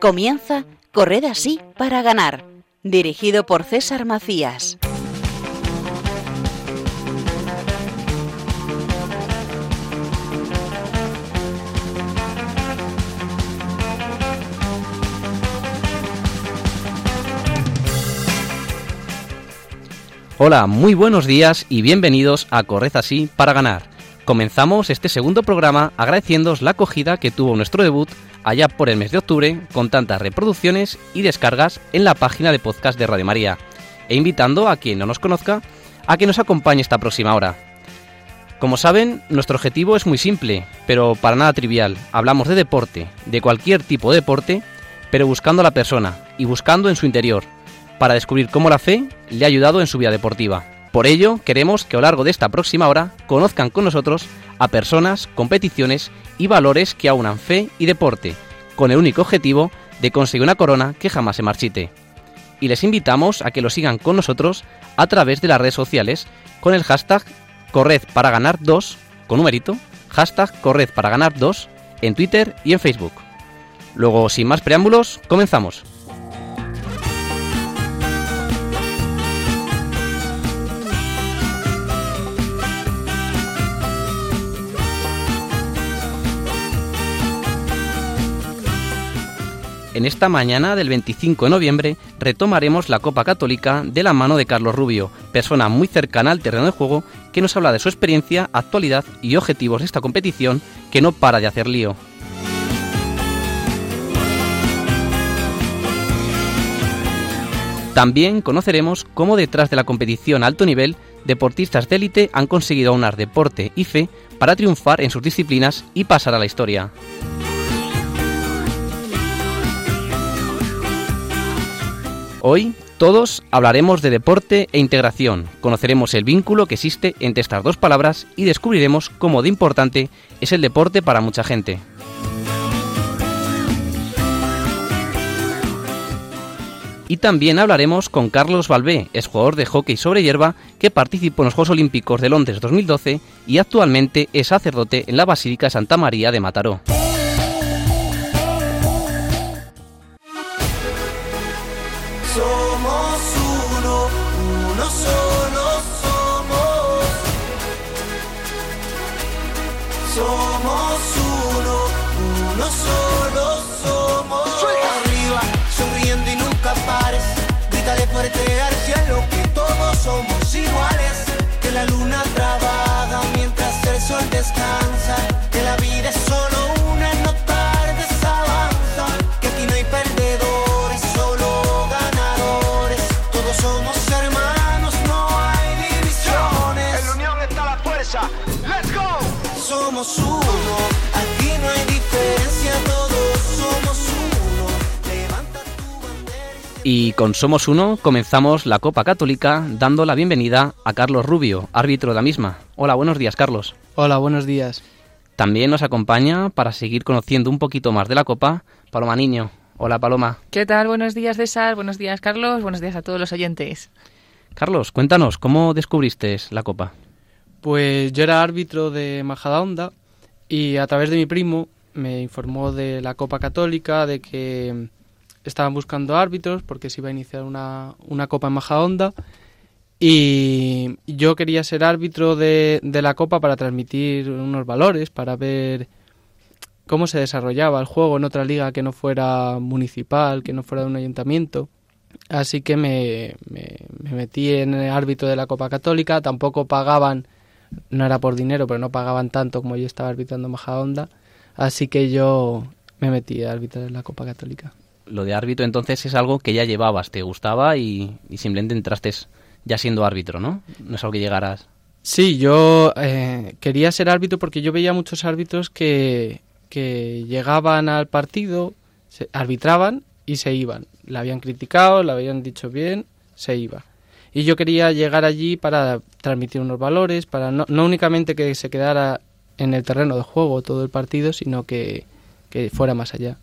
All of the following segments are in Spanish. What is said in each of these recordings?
Comienza Corred así para ganar, dirigido por César Macías. Hola, muy buenos días y bienvenidos a Corred así para ganar. Comenzamos este segundo programa agradeciéndoos la acogida que tuvo nuestro debut allá por el mes de octubre con tantas reproducciones y descargas en la página de podcast de Radio María e invitando a quien no nos conozca a que nos acompañe esta próxima hora. Como saben, nuestro objetivo es muy simple, pero para nada trivial. Hablamos de deporte, de cualquier tipo de deporte, pero buscando a la persona y buscando en su interior, para descubrir cómo la fe le ha ayudado en su vida deportiva. Por ello, queremos que a lo largo de esta próxima hora conozcan con nosotros a personas, competiciones y valores que aunan fe y deporte, con el único objetivo de conseguir una corona que jamás se marchite. Y les invitamos a que lo sigan con nosotros a través de las redes sociales con el hashtag Corred para ganar 2, con numerito, hashtag Corred para ganar 2 en Twitter y en Facebook. Luego, sin más preámbulos, comenzamos. En esta mañana del 25 de noviembre retomaremos la Copa Católica de la mano de Carlos Rubio, persona muy cercana al terreno de juego que nos habla de su experiencia, actualidad y objetivos de esta competición que no para de hacer lío. También conoceremos cómo detrás de la competición alto nivel, deportistas de élite han conseguido aunar deporte y fe para triunfar en sus disciplinas y pasar a la historia. Hoy todos hablaremos de deporte e integración, conoceremos el vínculo que existe entre estas dos palabras y descubriremos cómo de importante es el deporte para mucha gente. Y también hablaremos con Carlos Balbé, jugador de hockey sobre hierba que participó en los Juegos Olímpicos de Londres 2012 y actualmente es sacerdote en la Basílica Santa María de Mataró. que la luna trabaja mientras el sol descansa, que la vida es solo Y con Somos Uno comenzamos la Copa Católica dando la bienvenida a Carlos Rubio, árbitro de la misma. Hola, buenos días, Carlos. Hola, buenos días. También nos acompaña para seguir conociendo un poquito más de la Copa, Paloma Niño. Hola, Paloma. ¿Qué tal? Buenos días, César. Buenos días, Carlos. Buenos días a todos los oyentes. Carlos, cuéntanos, ¿cómo descubriste la Copa? Pues yo era árbitro de Majadahonda y a través de mi primo me informó de la Copa Católica, de que estaban buscando árbitros porque se iba a iniciar una, una Copa en Majadahonda y yo quería ser árbitro de, de la Copa para transmitir unos valores, para ver cómo se desarrollaba el juego en otra liga que no fuera municipal, que no fuera de un ayuntamiento. Así que me, me, me, metí en el árbitro de la Copa Católica. Tampoco pagaban, no era por dinero, pero no pagaban tanto como yo estaba arbitrando Majadahonda. Así que yo me metí a arbitrar en la Copa Católica lo de árbitro entonces es algo que ya llevabas, te gustaba y, simplemente entraste ya siendo árbitro, ¿no? No es algo que llegaras. Sí, yo eh, quería ser árbitro porque yo veía muchos árbitros que, que llegaban al partido, se arbitraban y se iban. La habían criticado, la habían dicho bien, se iba. Y yo quería llegar allí para transmitir unos valores, para no, no únicamente que se quedara en el terreno de juego todo el partido, sino que, que fuera más allá.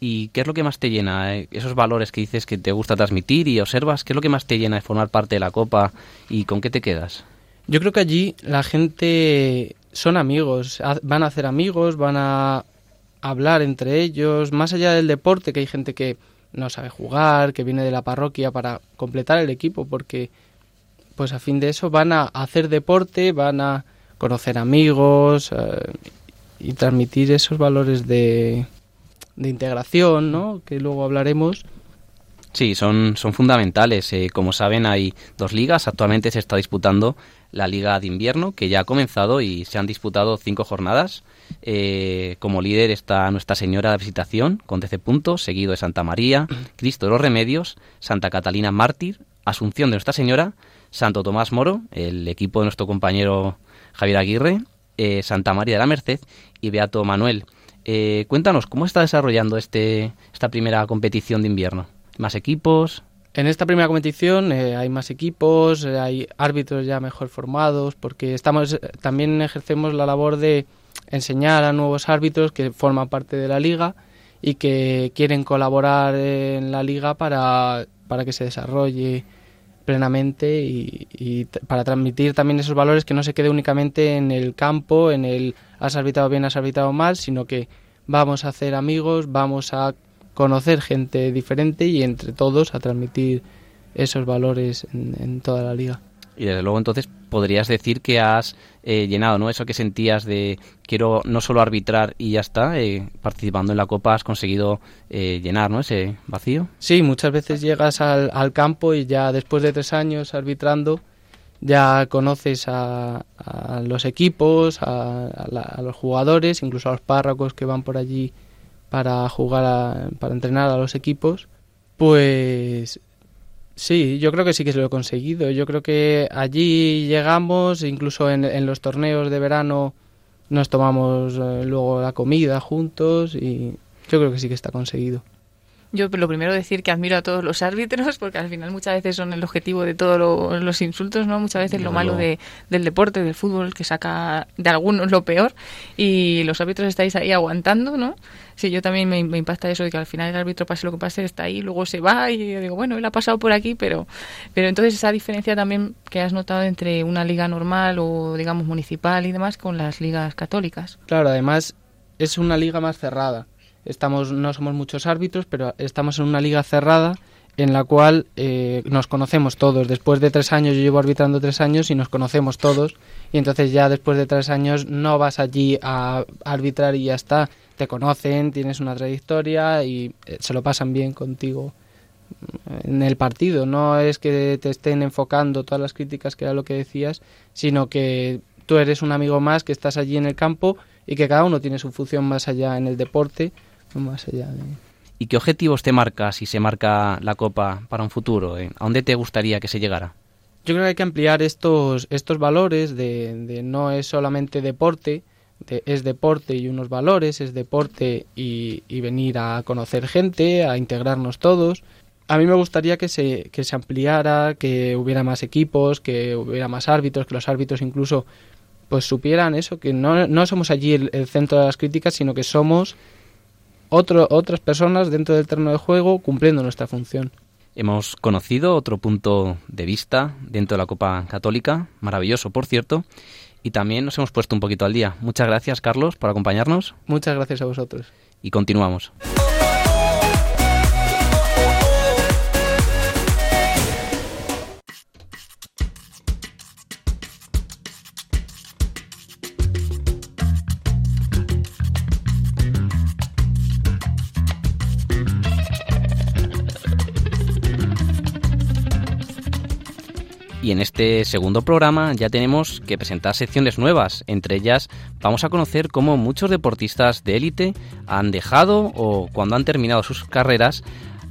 ¿Y qué es lo que más te llena? Eh? Esos valores que dices que te gusta transmitir y observas, ¿qué es lo que más te llena de formar parte de la Copa y con qué te quedas? Yo creo que allí la gente son amigos, van a hacer amigos, van a hablar entre ellos, más allá del deporte, que hay gente que no sabe jugar, que viene de la parroquia para completar el equipo, porque pues a fin de eso van a hacer deporte, van a conocer amigos eh, y transmitir esos valores de, de integración, ¿no? Que luego hablaremos. Sí, son, son fundamentales. Eh, como saben, hay dos ligas. Actualmente se está disputando la Liga de Invierno, que ya ha comenzado y se han disputado cinco jornadas. Eh, como líder está Nuestra Señora de Visitación, con 13 puntos, seguido de Santa María, Cristo de los Remedios, Santa Catalina Mártir, Asunción de Nuestra Señora, Santo Tomás Moro, el equipo de nuestro compañero Javier Aguirre, eh, Santa María de la Merced y Beato Manuel. Eh, cuéntanos, ¿cómo está desarrollando este, esta primera competición de invierno? ¿Más equipos? En esta primera competición eh, hay más equipos, hay árbitros ya mejor formados, porque estamos también ejercemos la labor de enseñar a nuevos árbitros que forman parte de la liga y que quieren colaborar en la liga para, para que se desarrolle plenamente y, para transmitir también esos valores que no se quede únicamente en el campo, en el has arbitrado bien, has arbitrado mal, sino que vamos a hacer amigos, vamos a conocer gente diferente y entre todos a transmitir esos valores en toda la liga. Y desde luego entonces podrías decir que has eh, llenado, ¿no? Eso que sentías de quiero no solo arbitrar y ya está, eh, participando en la Copa has conseguido eh, llenar, ¿no? Ese vacío. Sí, muchas veces llegas al, campo y ya después de tres años arbitrando ya conoces a, los equipos, a, a, los jugadores, incluso a los párrocos que van por allí para jugar, para entrenar a los equipos, pues Sí, yo creo que sí que se lo he conseguido. Yo creo que allí llegamos, incluso en, los torneos de verano nos tomamos eh, luego la comida juntos y yo creo que sí que está conseguido. Yo lo primero decir que admiro a todos los árbitros, porque al final muchas veces son el objetivo de todos los insultos, ¿no? Muchas veces lo malo de, del deporte, del fútbol, que saca de algunos lo peor, y los árbitros estáis ahí aguantando, ¿no? Sí, yo también me, impacta eso de que al final el árbitro pase lo que pase, está ahí, luego se va, y yo digo, bueno, él ha pasado por aquí, pero, pero entonces esa diferencia también que has notado entre una liga normal o, digamos, municipal y demás con las ligas católicas. Claro, además es una liga más cerrada estamos no somos muchos árbitros, pero estamos en una liga cerrada en la cual eh, nos conocemos todos. Después de tres años, yo llevo arbitrando tres años y nos conocemos todos. Y entonces ya después de tres años no vas allí a arbitrar y ya está. Te conocen, tienes una trayectoria y eh, se lo pasan bien contigo en el partido. No es que te estén enfocando todas las críticas, que era lo que decías, sino que tú eres un amigo más que estás allí en el campo y que cada uno tiene su función más allá en el deporte más allá ¿Y qué objetivos te marca si se marca la Copa para un futuro? ¿A dónde te gustaría que se llegara? Yo creo que hay que ampliar estos, estos valores de, no es solamente deporte, es deporte y unos valores, es deporte y, venir a conocer gente, a integrarnos todos. A mí me gustaría que se, que se ampliara, que hubiera más equipos, que hubiera más árbitros, que los árbitros incluso pues supieran eso, que no, no somos allí el centro de las críticas, sino que somos otro, otras personas dentro del terreno de juego cumpliendo nuestra función. Hemos conocido otro punto de vista dentro de la Copa Católica, maravilloso por cierto, y también nos hemos puesto un poquito al día. Muchas gracias Carlos por acompañarnos. Muchas gracias a vosotros. Y continuamos. Y en este segundo programa ya tenemos que presentar secciones nuevas. Entre ellas vamos a conocer cómo muchos deportistas de élite han dejado o cuando han terminado sus carreras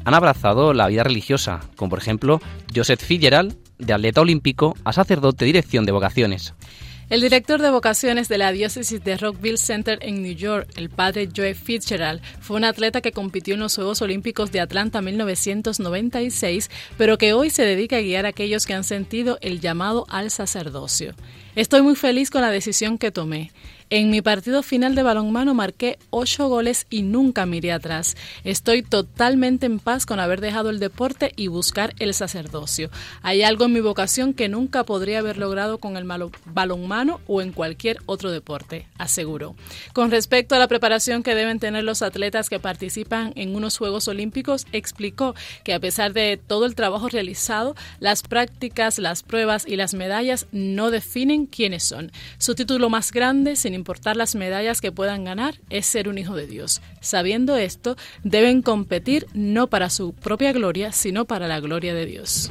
han abrazado la vida religiosa, como por ejemplo Joseph Fitzgerald, de atleta olímpico a sacerdote dirección de vocaciones. El director de vocaciones de la diócesis de Rockville Center en New York, el padre Joe Fitzgerald, fue un atleta que compitió en los Juegos Olímpicos de Atlanta 1996, pero que hoy se dedica a guiar a aquellos que han sentido el llamado al sacerdocio. Estoy muy feliz con la decisión que tomé. En mi partido final de balonmano marqué ocho goles y nunca miré atrás. Estoy totalmente en paz con haber dejado el deporte y buscar el sacerdocio. Hay algo en mi vocación que nunca podría haber logrado con el balonmano o en cualquier otro deporte, aseguró. Con respecto a la preparación que deben tener los atletas que participan en unos Juegos Olímpicos, explicó que a pesar de todo el trabajo realizado, las prácticas, las pruebas y las medallas no definen quiénes son. Su título más grande, sin importar las medallas que puedan ganar, es ser un hijo de Dios. Sabiendo esto, deben competir no para su propia gloria, sino para la gloria de Dios.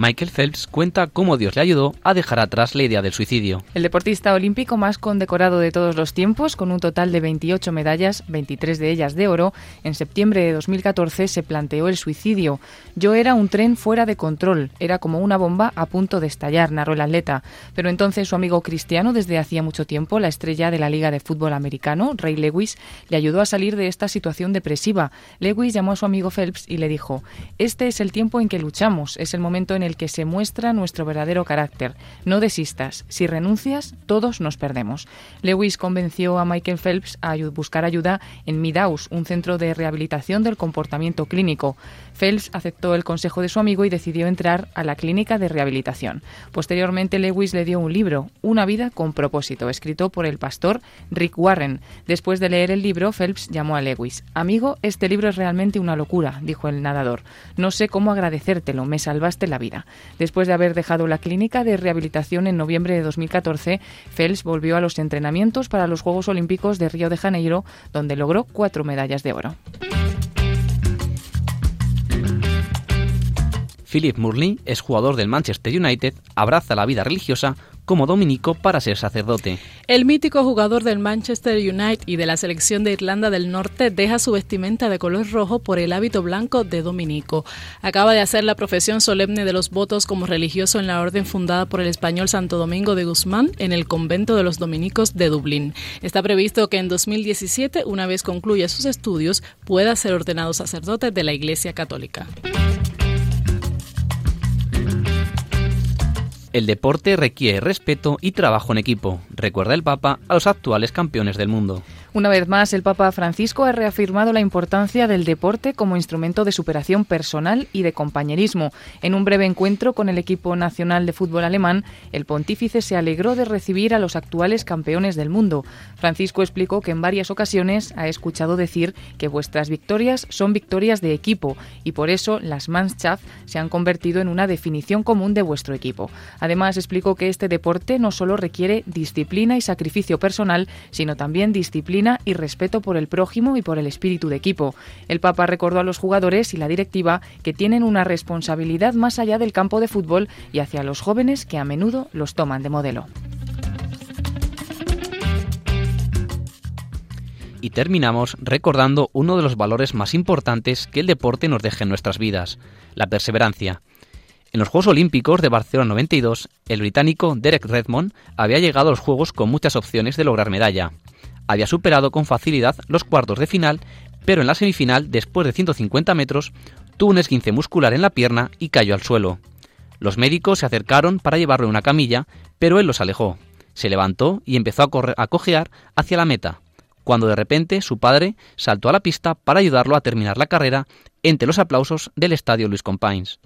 Michael Phelps cuenta cómo Dios le ayudó a dejar atrás la idea del suicidio. El deportista olímpico más condecorado de todos los tiempos, con un total de 28 medallas, 23 de ellas de oro, en septiembre de 2014 se planteó el suicidio. Yo era un tren fuera de control, era como una bomba a punto de estallar, narró el atleta. Pero entonces su amigo cristiano, desde hacía mucho tiempo, la estrella de la Liga de Fútbol Americano, Ray Lewis, le ayudó a salir de esta situación depresiva. Lewis llamó a su amigo Phelps y le dijo, este es el tiempo en que luchamos, es el momento en el el que se muestra nuestro verdadero carácter. No desistas. Si renuncias, todos nos perdemos. Lewis convenció a Michael Phelps a buscar ayuda en Midaus, un centro de rehabilitación del comportamiento clínico. Phelps aceptó el consejo de su amigo y decidió entrar a la clínica de rehabilitación. Posteriormente, Lewis le dio un libro, Una vida con propósito, escrito por el pastor Rick Warren. Después de leer el libro, Phelps llamó a Lewis. Amigo, este libro es realmente una locura, dijo el nadador. No sé cómo agradecértelo, me salvaste la vida. Después de haber dejado la clínica de rehabilitación en noviembre de 2014, Phelps volvió a los entrenamientos para los Juegos Olímpicos de Río de Janeiro, donde logró cuatro medallas de oro. Philip Murley es jugador del Manchester United, abraza la vida religiosa como dominico para ser sacerdote. El mítico jugador del Manchester United y de la selección de Irlanda del Norte deja su vestimenta de color rojo por el hábito blanco de dominico. Acaba de hacer la profesión solemne de los votos como religioso en la orden fundada por el español Santo Domingo de Guzmán en el convento de los dominicos de Dublín. Está previsto que en 2017, una vez concluya sus estudios, pueda ser ordenado sacerdote de la Iglesia Católica. El deporte requiere respeto y trabajo en equipo, recuerda el Papa a los actuales campeones del mundo. Una vez más, el Papa Francisco ha reafirmado la importancia del deporte como instrumento de superación personal y de compañerismo. En un breve encuentro con el equipo nacional de fútbol alemán, el pontífice se alegró de recibir a los actuales campeones del mundo. Francisco explicó que en varias ocasiones ha escuchado decir que vuestras victorias son victorias de equipo y por eso las Mannschaft se han convertido en una definición común de vuestro equipo. Además, explicó que este deporte no solo requiere disciplina y sacrificio personal, sino también disciplina y respeto por el prójimo y por el espíritu de equipo. El Papa recordó a los jugadores y la directiva que tienen una responsabilidad más allá del campo de fútbol y hacia los jóvenes que a menudo los toman de modelo. Y terminamos recordando uno de los valores más importantes que el deporte nos deja en nuestras vidas, la perseverancia. En los Juegos Olímpicos de Barcelona 92, el británico Derek Redmond había llegado a los Juegos con muchas opciones de lograr medalla había superado con facilidad los cuartos de final, pero en la semifinal, después de 150 metros, tuvo un esguince muscular en la pierna y cayó al suelo. Los médicos se acercaron para llevarlo en una camilla, pero él los alejó. Se levantó y empezó a, a cojear hacia la meta, cuando de repente su padre saltó a la pista para ayudarlo a terminar la carrera entre los aplausos del estadio Luis Companys.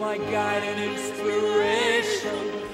my guide and inspiration.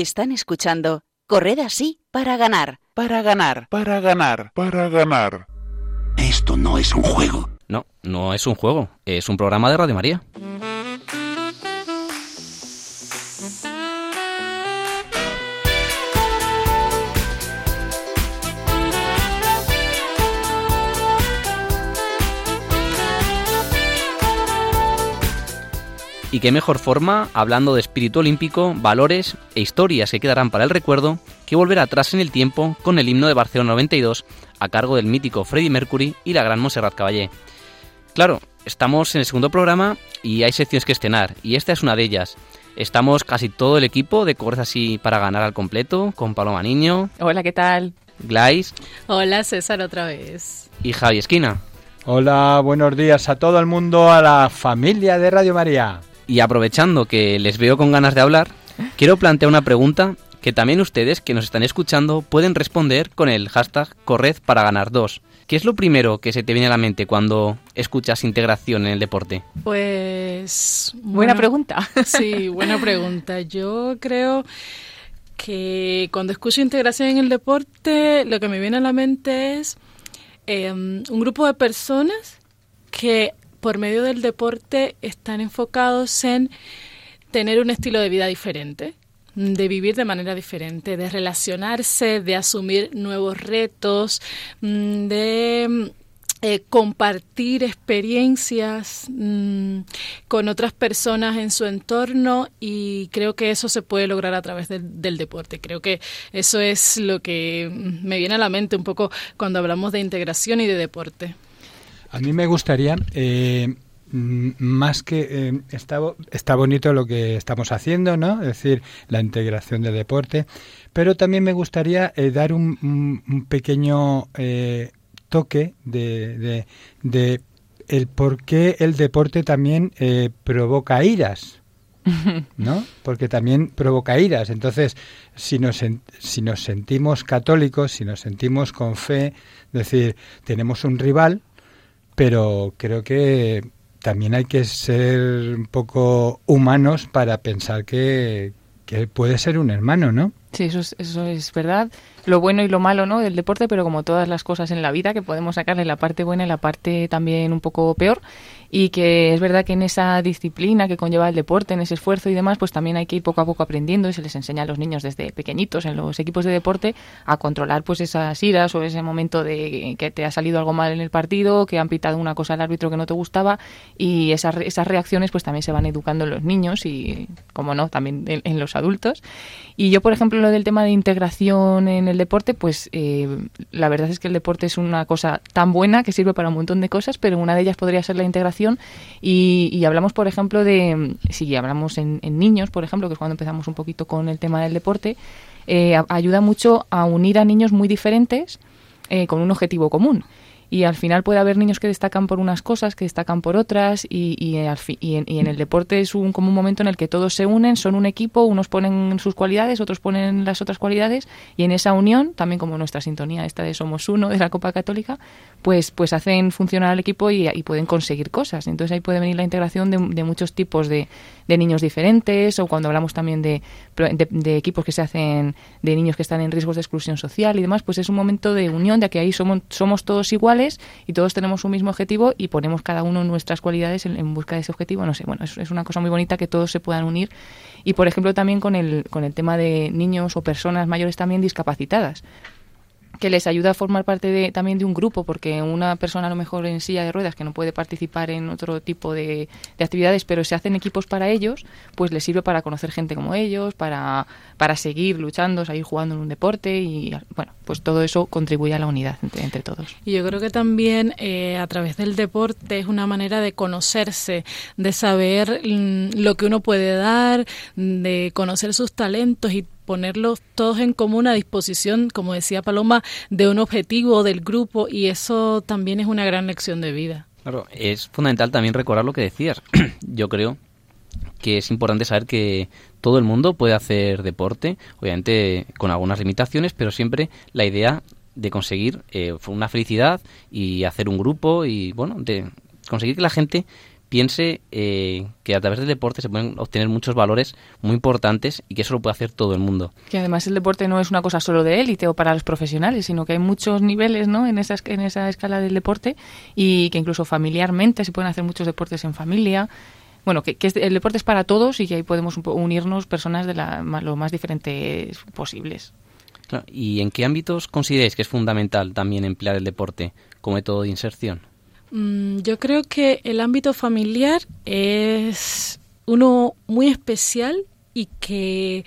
Están escuchando Corred así para ganar, para ganar, para ganar, para ganar. Esto no es un juego. No, no es un juego, es un programa de Radio María. Y qué mejor forma, hablando de espíritu olímpico, valores e historias que quedarán para el recuerdo, que volver atrás en el tiempo con el himno de Barcelona 92 a cargo del mítico Freddie Mercury y la gran Montserrat Caballé. Claro, estamos en el segundo programa y hay secciones que estrenar, y esta es una de ellas. Estamos casi todo el equipo de Corres así para ganar al completo, con Paloma Niño. Hola, ¿qué tal? Glais. Hola, César, otra vez. Y Javi Esquina. Hola, buenos días a todo el mundo, a la familia de Radio María. Y aprovechando que les veo con ganas de hablar, quiero plantear una pregunta que también ustedes que nos están escuchando pueden responder con el hashtag Corred para ganar dos. ¿Qué es lo primero que se te viene a la mente cuando escuchas integración en el deporte? Pues... Buena pregunta. Sí, buena pregunta. Yo creo que cuando escucho integración en el deporte, lo que me viene a la mente es em, un grupo de personas que por medio del deporte están enfocados en tener un estilo de vida diferente, de vivir de manera diferente, de relacionarse, de asumir nuevos retos, mm, de eh, compartir experiencias mm, con otras personas en su entorno y creo que eso se puede lograr a través del deporte. Creo que eso es lo que me viene a la mente un poco cuando hablamos de integración y de deporte. A mí me gustaría, eh, más que eh, está, está bonito lo que estamos haciendo, ¿no? Es decir, la integración de deporte, pero también me gustaría eh, dar un, pequeño toque de, de, el por qué el deporte también provoca iras. ¿no? Porque también provoca iras. Entonces, si nos, si nos sentimos católicos, si nos sentimos con fe, es decir, tenemos un rival, pero creo que también hay que ser un poco humanos para pensar que, que puede ser un hermano, ¿no? Sí, eso es, eso es verdad. Lo bueno y lo malo, ¿no? Del deporte, pero como todas las cosas en la vida, que podemos sacarle la parte buena y la parte también un poco peor y que es verdad que en esa disciplina que conlleva el deporte, en ese esfuerzo y demás, pues también hay que ir poco a poco aprendiendo y se les enseña a los niños desde pequeñitos en los equipos de deporte a controlar pues esas iras o ese momento de que te ha salido algo mal en el partido, que han pitado una cosa al árbitro que no te gustaba y esas, esas reacciones pues también se van educando en los niños y, como no, también en, los adultos. Y yo, por ejemplo, lo del tema de integración en el deporte, pues eh, la verdad es que el deporte es una cosa tan buena que sirve para un montón de cosas, pero una de ellas podría ser la integración. Y, hablamos, por ejemplo, de, si hablamos en, niños, por ejemplo, que es cuando empezamos un poquito con el tema del deporte, eh, ayuda mucho a unir a niños muy diferentes eh, con un objetivo común y al final puede haber niños que destacan por unas cosas, que destacan por otras y, y, en, el deporte es un, como un momento en el que todos se unen, son un equipo, unos ponen sus cualidades, otros ponen las otras cualidades y en esa unión, también como nuestra sintonía esta de Somos Uno de la Copa Católica, pues, pues hacen funcionar al equipo y, pueden conseguir cosas. Entonces ahí puede venir la integración de, de muchos tipos de, de, niños diferentes o cuando hablamos también de, de, equipos que se hacen de niños que están en riesgos de exclusión social y demás, pues es un momento de unión, de que ahí somos, somos todos iguales y todos tenemos un mismo objetivo y ponemos cada uno nuestras cualidades en, busca de ese objetivo. No sé, bueno, es, es, una cosa muy bonita que todos se puedan unir. Y, por ejemplo, también con el, con el tema de niños o personas mayores también discapacitadas que les ayuda a formar parte de, también de un grupo, porque una persona a lo mejor en silla de ruedas que no puede participar en otro tipo de, actividades, pero se hacen equipos para ellos, pues les sirve para conocer gente como ellos, para, para seguir luchando, seguir jugando en un deporte y bueno, pues todo eso contribuye a la unidad entre, todos. Y yo creo que también eh, a través del deporte es una manera de conocerse, de saber mm, lo que uno puede dar, de conocer sus talentos y ponerlos todos en común a disposición, como decía Paloma, de un objetivo del grupo y eso también es una gran lección de vida. Claro, es fundamental también recordar lo que decías. Yo creo que es importante saber que todo el mundo puede hacer deporte, obviamente con algunas limitaciones, pero siempre la idea de conseguir eh, una felicidad y hacer un grupo y bueno, de conseguir que la gente piense eh, que a través del deporte se pueden obtener muchos valores muy importantes y que eso lo puede hacer todo el mundo. Que además el deporte no es una cosa solo de élite o para los profesionales, sino que hay muchos niveles ¿no? en, esa, en esa escala del deporte y que incluso familiarmente se pueden hacer muchos deportes en familia. Bueno, que, el deporte es para todos y que ahí podemos unirnos personas de la, lo más diferentes posibles. ¿Y en qué ámbitos consideráis que es fundamental también emplear el deporte como método de inserción? Mm, yo creo que el ámbito familiar es uno muy especial y que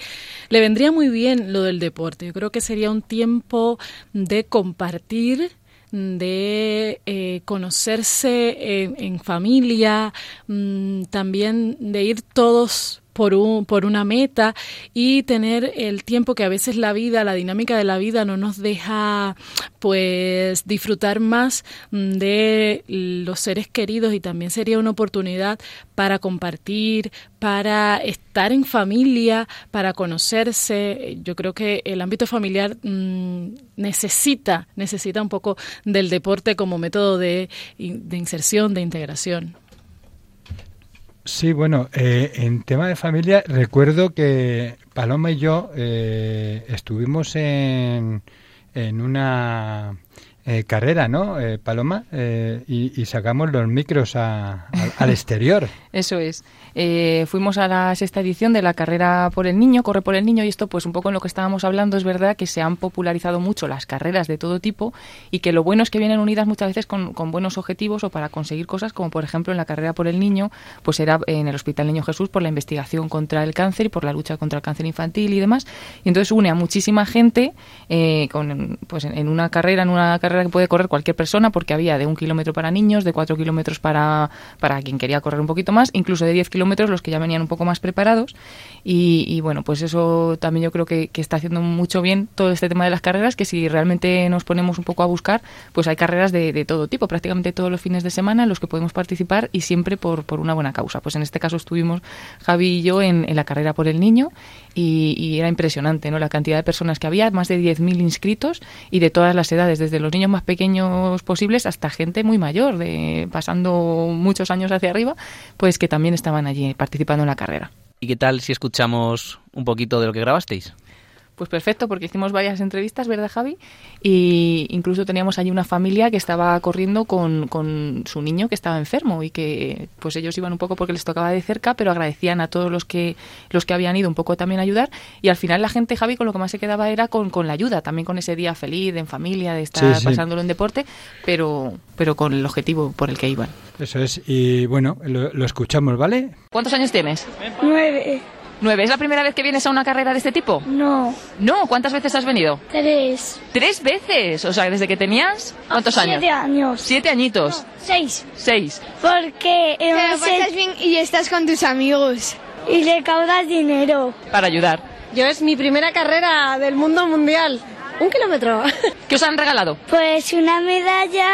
le vendría muy bien lo del deporte. Yo creo que sería un tiempo de compartir, de eh, conocerse en, familia, mm, también de ir todos por, un, por una meta y tener el tiempo que a veces la vida, la dinámica de la vida no nos deja pues disfrutar más de los seres queridos y también sería una oportunidad para compartir, para estar en familia, para conocerse. Yo creo que el ámbito familiar mm, necesita, necesita un poco del deporte como método de, de inserción, de integración. Sí, bueno, eh, en tema de familia, recuerdo que Paloma y yo eh, estuvimos en, en una eh, carrera, ¿no, eh, Paloma? Eh, y, sacamos los micros al exterior. Eso es. fuimos a la sexta edición de la carrera por el niño, corre por el niño, y esto, pues un poco en lo que estábamos hablando, es verdad que se han popularizado mucho las carreras de todo tipo y que lo bueno es que vienen unidas muchas veces con, buenos objetivos o para conseguir cosas, como por ejemplo en la carrera por el niño, pues era en el Hospital Niño Jesús por la investigación contra el cáncer y por la lucha contra el cáncer infantil y demás. Y entonces une a muchísima gente con, pues en, una carrera, en una carrera que puede correr cualquier persona porque había de un kilómetro para niños, de cuatro kilómetros para, para quien quería correr un poquito más, incluso de diez kilómetros los que ya venían un poco más preparados. Y, bueno, pues eso también yo creo que, está haciendo mucho bien todo este tema de las carreras, que si realmente nos ponemos un poco a buscar, pues hay carreras de, de todo tipo, prácticamente todos los fines de semana en los que podemos participar y siempre por, por una buena causa. Pues en este caso estuvimos Javi y yo en la carrera por el niño y, y, era impresionante ¿no? la cantidad de personas que había, más de 10.000 inscritos y de todas las edades, desde los niños más pequeños posibles hasta gente muy mayor, de, pasando muchos años hacia arriba, pues que también estaban allí participando en la carrera. ¿Y qué tal si escuchamos un poquito de lo que grabasteis? Pues perfecto, porque hicimos varias entrevistas, ¿verdad, Javi? Y incluso teníamos allí una familia que estaba corriendo con, con, su niño que estaba enfermo y que pues ellos iban un poco porque les tocaba de cerca, pero agradecían a todos los que los que habían ido un poco también a ayudar. Y al final la gente, Javi, con lo que más se quedaba era con, con la ayuda, también con ese día feliz, en familia, de estar Sí, sí. pasándolo en deporte, pero, pero con el objetivo por el que iban. Eso es, y bueno, lo, lo escuchamos, ¿vale? ¿Cuántos años tienes? Nueve. ¿Nueve? ¿Es la primera vez que vienes a una carrera de este tipo? No. No, ¿cuántas veces has venido? Tres. ¿Tres veces? O sea, desde que tenías... ¿Cuántos años? Siete años. Siete añitos. Seis. Seis. Porque Te lo pasas bien y estás con tus amigos. y recaudas dinero. Para ayudar. Yo es mi primera carrera del mundo mundial. Un kilómetro. ¿Qué os han regalado? Pues una medalla,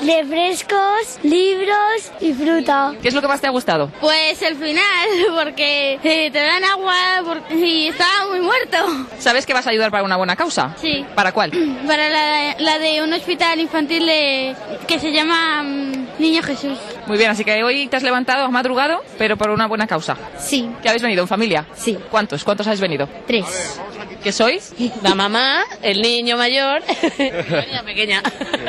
refrescos, libros y fruta. ¿Qué es lo que más te ha gustado? Pues el final, porque eh, te dan agua por- y estaba muy muerto. ¿Sabes que vas a ayudar para una buena causa? Sí. ¿Para cuál? Para la, la de un hospital infantil de- que se llama mm, Niño Jesús. Muy bien, así que hoy te has levantado, has madrugado, pero por una buena causa. Sí. ¿Qué habéis venido? ¿En familia? Sí. ¿Cuántos? ¿Cuántos habéis venido? Tres. ¿Qué sois? La mamá, el niño mayor, la niña pequeña.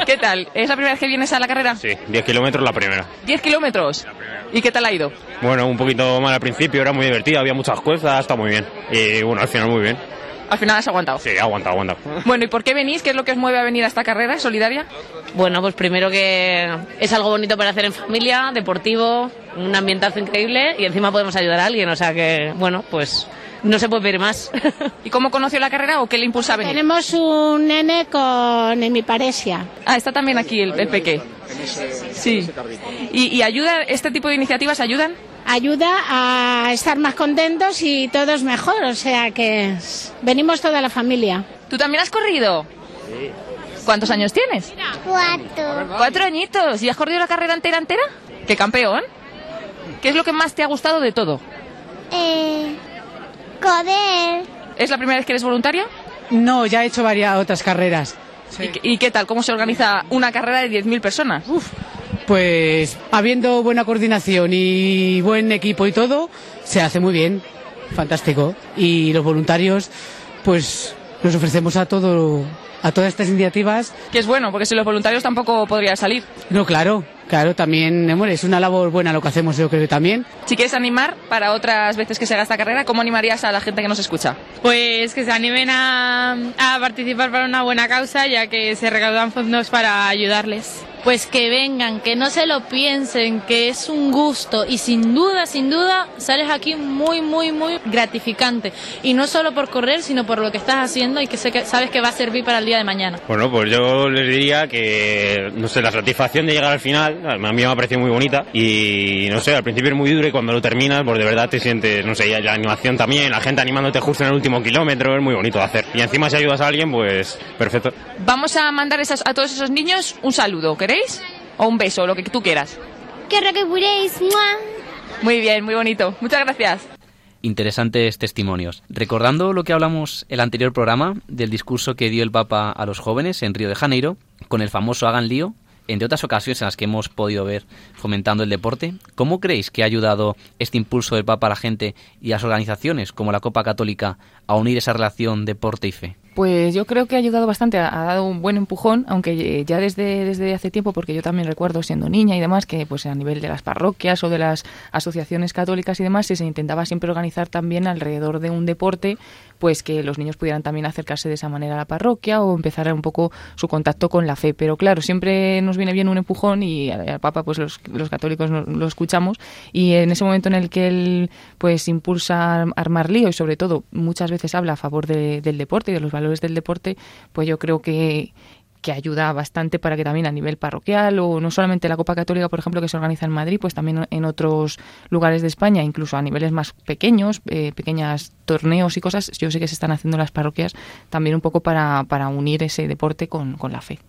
¿Qué tal? ¿Es la primera vez que vienes a la carrera? Sí, 10 kilómetros la primera. ¿10 kilómetros? ¿Y qué tal ha ido? Bueno, un poquito mal al principio, era muy divertido, había muchas cosas, está muy bien. Y bueno, al final muy bien. Al final has aguantado. Sí, aguanta, aguanta. Bueno, ¿y por qué venís? ¿Qué es lo que os mueve a venir a esta carrera solidaria? Bueno, pues primero que es algo bonito para hacer en familia, deportivo, un ambientazo increíble y encima podemos ayudar a alguien, o sea que, bueno, pues no se puede pedir más. ¿Y cómo conoció la carrera o qué le impulsa a venir? Tenemos un nene con hemiparesia. Ah, está también aquí el, el peque. Sí. ¿Y, ¿Y ayuda, este tipo de iniciativas ayudan? Ayuda a estar más contentos y todos mejor, o sea que venimos toda la familia. ¿Tú también has corrido? ¿Cuántos años tienes? Cuatro. Cuatro añitos. ¿Y has corrido la carrera entera entera? ¿Qué campeón? ¿Qué es lo que más te ha gustado de todo? ¿Es la primera vez que eres voluntaria? No, ya he hecho varias otras carreras. ¿Y, qué- y qué tal? ¿Cómo se organiza una carrera de 10.000 personas? Pues habiendo buena coordinación y buen equipo y todo, se hace muy bien. Fantástico. Y los voluntarios, pues nos ofrecemos a todo a todas estas iniciativas. Que es bueno, porque sin los voluntarios tampoco podría salir. No, claro, claro, también es una labor buena lo que hacemos, yo creo que también. Si quieres animar para otras veces que se haga esta carrera, ¿cómo animarías a la gente que nos escucha? Pues que se animen a, a participar para una buena causa, ya que se recaudan fondos para ayudarles. Pues que vengan, que no se lo piensen, que es un gusto y sin duda, sin duda, sales aquí muy, muy, muy gratificante. Y no solo por correr, sino por lo que estás haciendo y que, sé que sabes que va a servir para el día de mañana. Bueno, pues yo les diría que, no sé, la satisfacción de llegar al final, a mí me ha parecido muy bonita y, no sé, al principio es muy duro y cuando lo terminas, pues de verdad te sientes, no sé, y la animación también, la gente animándote justo en el último kilómetro, es muy bonito de hacer. Y encima si ayudas a alguien, pues perfecto. Vamos a mandar esas- a todos esos niños un saludo, ¿queréis? O un beso, lo que tú quieras. Quiero que puréis. Muy bien, muy bonito. Muchas gracias. Interesantes testimonios. Recordando lo que hablamos el anterior programa del discurso que dio el Papa a los jóvenes en Río de Janeiro, con el famoso Hagan lío, entre otras ocasiones en las que hemos podido ver fomentando el deporte, ¿cómo creéis que ha ayudado este impulso del Papa a la gente y a las organizaciones como la Copa Católica a unir esa relación deporte y fe? Pues yo creo que ha ayudado bastante, ha dado un buen empujón, aunque ya desde, desde hace tiempo, porque yo también recuerdo siendo niña y demás, que pues a nivel de las parroquias o de las asociaciones católicas y demás, se intentaba siempre organizar también alrededor de un deporte, pues que los niños pudieran también acercarse de esa manera a la parroquia o empezar un poco su contacto con la fe. Pero claro, siempre nos viene bien un empujón y al Papa, pues los, los católicos lo escuchamos y en ese momento en el que él pues impulsa ar- armar lío y sobre todo muchas veces habla a favor de- del deporte y de los valores del deporte, pues yo creo que que ayuda bastante para que también a nivel parroquial o no solamente la Copa Católica, por ejemplo, que se organiza en Madrid, pues también en otros lugares de España, incluso a niveles más pequeños, eh, pequeñas torneos y cosas, yo sé que se están haciendo las parroquias también un poco para, para unir ese deporte con, con la fe.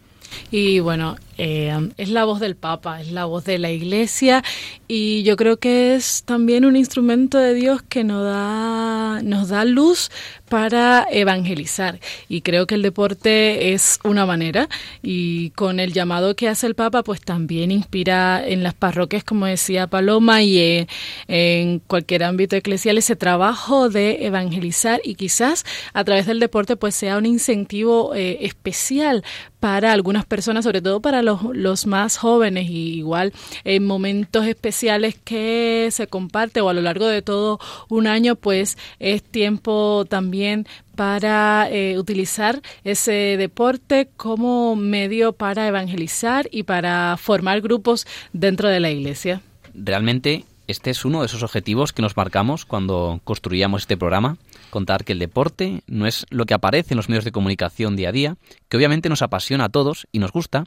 Y bueno, eh, es la voz del Papa, es la voz de la Iglesia y yo creo que es también un instrumento de Dios que nos da, nos da luz para evangelizar. Y creo que el deporte es una manera y con el llamado que hace el Papa, pues también inspira en las parroquias, como decía Paloma, y en, cualquier ámbito eclesial ese trabajo de evangelizar y quizás a través del deporte pues sea un incentivo eh, especial para algunas personas, sobre todo para los, los más jóvenes, y igual en momentos especiales que se comparte o a lo largo de todo un año, pues es tiempo también para eh, utilizar ese deporte como medio para evangelizar y para formar grupos dentro de la iglesia. Realmente este es uno de esos objetivos que nos marcamos cuando construíamos este programa, contar que el deporte no es lo que aparece en los medios de comunicación día a día, que obviamente nos apasiona a todos y nos gusta,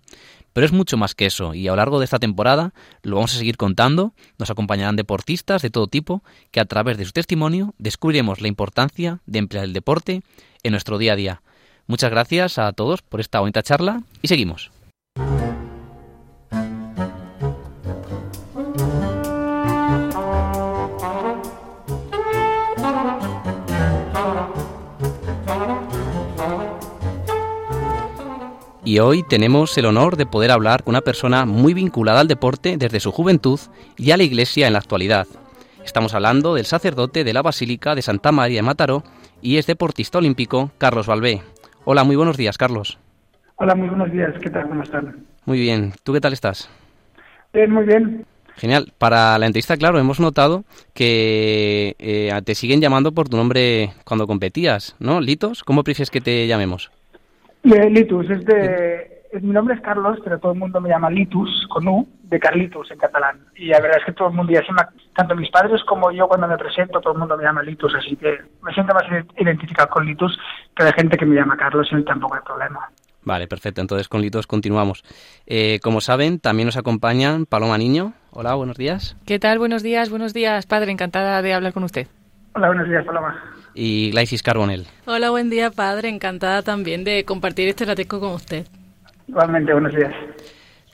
pero es mucho más que eso y a lo largo de esta temporada lo vamos a seguir contando, nos acompañarán deportistas de todo tipo que a través de su testimonio descubriremos la importancia de emplear el deporte en nuestro día a día. Muchas gracias a todos por esta bonita charla y seguimos. Y hoy tenemos el honor de poder hablar con una persona muy vinculada al deporte desde su juventud y a la Iglesia en la actualidad. Estamos hablando del sacerdote de la Basílica de Santa María de Mataró y es deportista olímpico Carlos Balbé. Hola, muy buenos días, Carlos. Hola, muy buenos días. ¿Qué tal? ¿Cómo están? Muy bien. ¿Tú qué tal estás? Bien, muy bien. Genial. Para la entrevista, claro, hemos notado que eh, te siguen llamando por tu nombre cuando competías, ¿no? Litos, ¿cómo prefieres que te llamemos? Litus, es de, mi nombre es Carlos, pero todo el mundo me llama Litus, con U, de Carlitus en catalán. Y la verdad es que todo el mundo ya se me, tanto mis padres como yo cuando me presento, todo el mundo me llama Litus, así que me siento más identificado con Litus que de gente que me llama Carlos y tampoco hay problema. Vale, perfecto. Entonces con Litus continuamos. Eh, como saben, también nos acompañan Paloma Niño. Hola, buenos días. ¿Qué tal? Buenos días, buenos días, padre. Encantada de hablar con usted. Hola, buenos días, Paloma y Glaisis Carbonel. Hola, buen día, padre. Encantada también de compartir este ratico con usted. Igualmente, buenos días.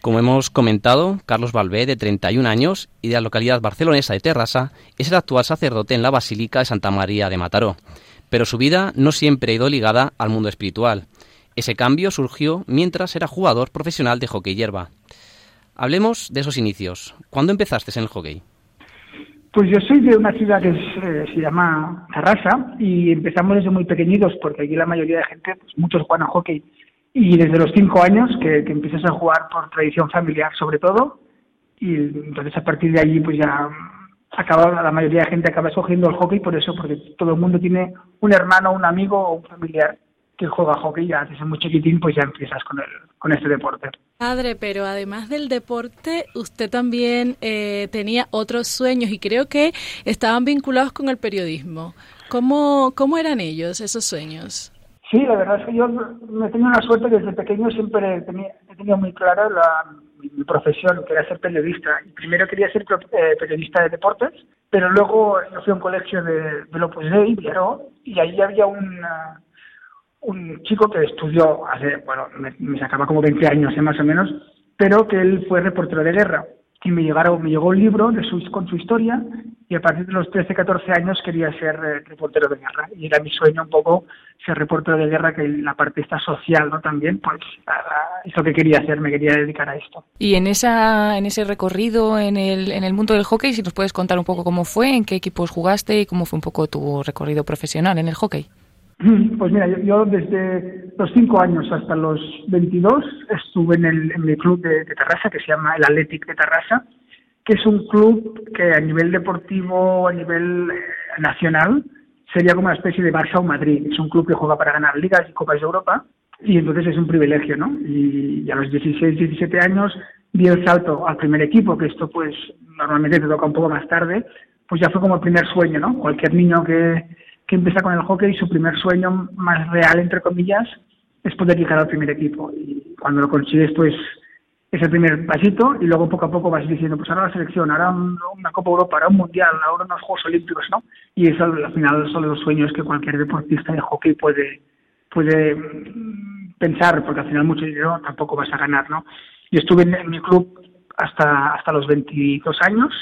Como hemos comentado, Carlos Balbé, de 31 años y de la localidad barcelonesa de Terrassa, es el actual sacerdote en la Basílica de Santa María de Mataró. Pero su vida no siempre ha ido ligada al mundo espiritual. Ese cambio surgió mientras era jugador profesional de hockey hierba. Hablemos de esos inicios. ¿Cuándo empezaste en el hockey? Pues yo soy de una ciudad que eh, se llama Tarrasa y empezamos desde muy pequeñitos porque aquí la mayoría de gente, pues muchos juegan a hockey. Y desde los cinco años que, que empiezas a jugar por tradición familiar sobre todo y entonces a partir de allí pues ya acaba la mayoría de gente acaba escogiendo el hockey por eso porque todo el mundo tiene un hermano, un amigo o un familiar que juega hockey ya desde muy chiquitín pues ya empiezas con el, con este deporte. Padre, pero además del deporte, usted también eh, tenía otros sueños y creo que estaban vinculados con el periodismo. ¿Cómo, ¿Cómo eran ellos, esos sueños? Sí, la verdad es que yo me tenía una suerte desde pequeño, siempre he tenido muy clara la, mi profesión, que era ser periodista. Primero quería ser eh, periodista de deportes, pero luego yo fui a un colegio de, de Opus Dei, y ahí había una un chico que estudió hace, bueno, me, sacaba como 20 años ¿eh? más o menos, pero que él fue reportero de guerra. Y me, llegaron, me llegó un libro de su, con su historia y a partir de los 13, 14 años quería ser eh, reportero de guerra. Y era mi sueño un poco ser reportero de guerra, que la parte está social, ¿no? También, pues es que quería hacer, me quería dedicar a esto. Y en, esa, en ese recorrido en el, en el mundo del hockey, si nos puedes contar un poco cómo fue, en qué equipos jugaste y cómo fue un poco tu recorrido profesional en el hockey. Pues mira, yo, desde los 5 años hasta los 22 estuve en el, el club de, de, Terrassa, que se llama el Athletic de Terrassa, que es un club que a nivel deportivo, a nivel eh, nacional, sería como una especie de Barça o Madrid. Es un club que juega para ganar ligas y copas de Europa y entonces es un privilegio, ¿no? Y, y a los 16, 17 años di el salto al primer equipo, que esto pues normalmente te toca un poco más tarde, pues ya fue como el primer sueño, ¿no? Cualquier niño que que empieza con el hockey y su primer sueño más real, entre comillas, es poder llegar al primer equipo. Y cuando lo consigues, pues es el primer pasito y luego poco a poco vas diciendo, pues ahora la selección, ahora una Copa Europa, ahora un Mundial, ahora unos Juegos Olímpicos, ¿no? Y eso al final son los sueños que cualquier deportista de hockey puede, puede mm, pensar, porque al final mucho dinero tampoco vas a ganar, ¿no? Yo estuve en, mi club hasta, hasta los 22 años,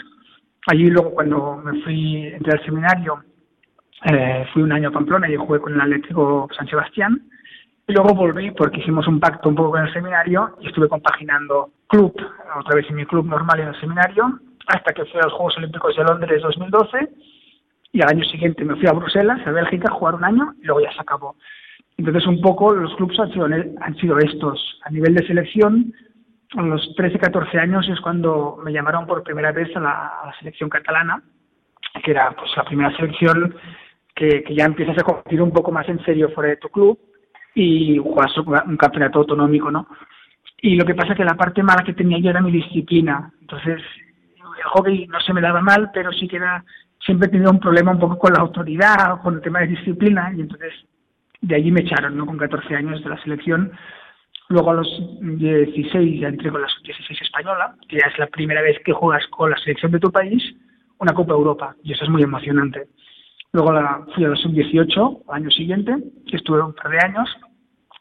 allí luego cuando me fui, entré al seminario, eh, fui un año a Pamplona y jugué con el Atlético San Sebastián, y luego volví porque hicimos un pacto un poco con el seminario y estuve compaginando club, otra vez en mi club normal en el seminario, hasta que fui a los Juegos Olímpicos de Londres 2012 y al año siguiente me fui a Bruselas, a Bélgica, a jugar un año y luego ya se acabó. Entonces un poco los clubes han sido, han sido estos. A nivel de selección, a los 13, 14 años es cuando me llamaron por primera vez a la, selección catalana, que era pues la primera selección que, que ya empiezas a competir un poco más en serio fuera de tu club y jugar un campeonato autonómico, ¿no? Y lo que pasa es que la parte mala que tenía yo era mi disciplina. Entonces, el hockey no se me daba mal, pero sí que era, siempre tenido un problema un poco con la autoridad, con el tema de disciplina, y entonces de allí me echaron, ¿no? Con 14 años de la selección. Luego a los 16 ya entré con la sub-16 española, que ya es la primera vez que juegas con la selección de tu país una Copa Europa, y eso es muy emocionante. Luego la, fui a la sub-18 al año siguiente, que estuve un par de años,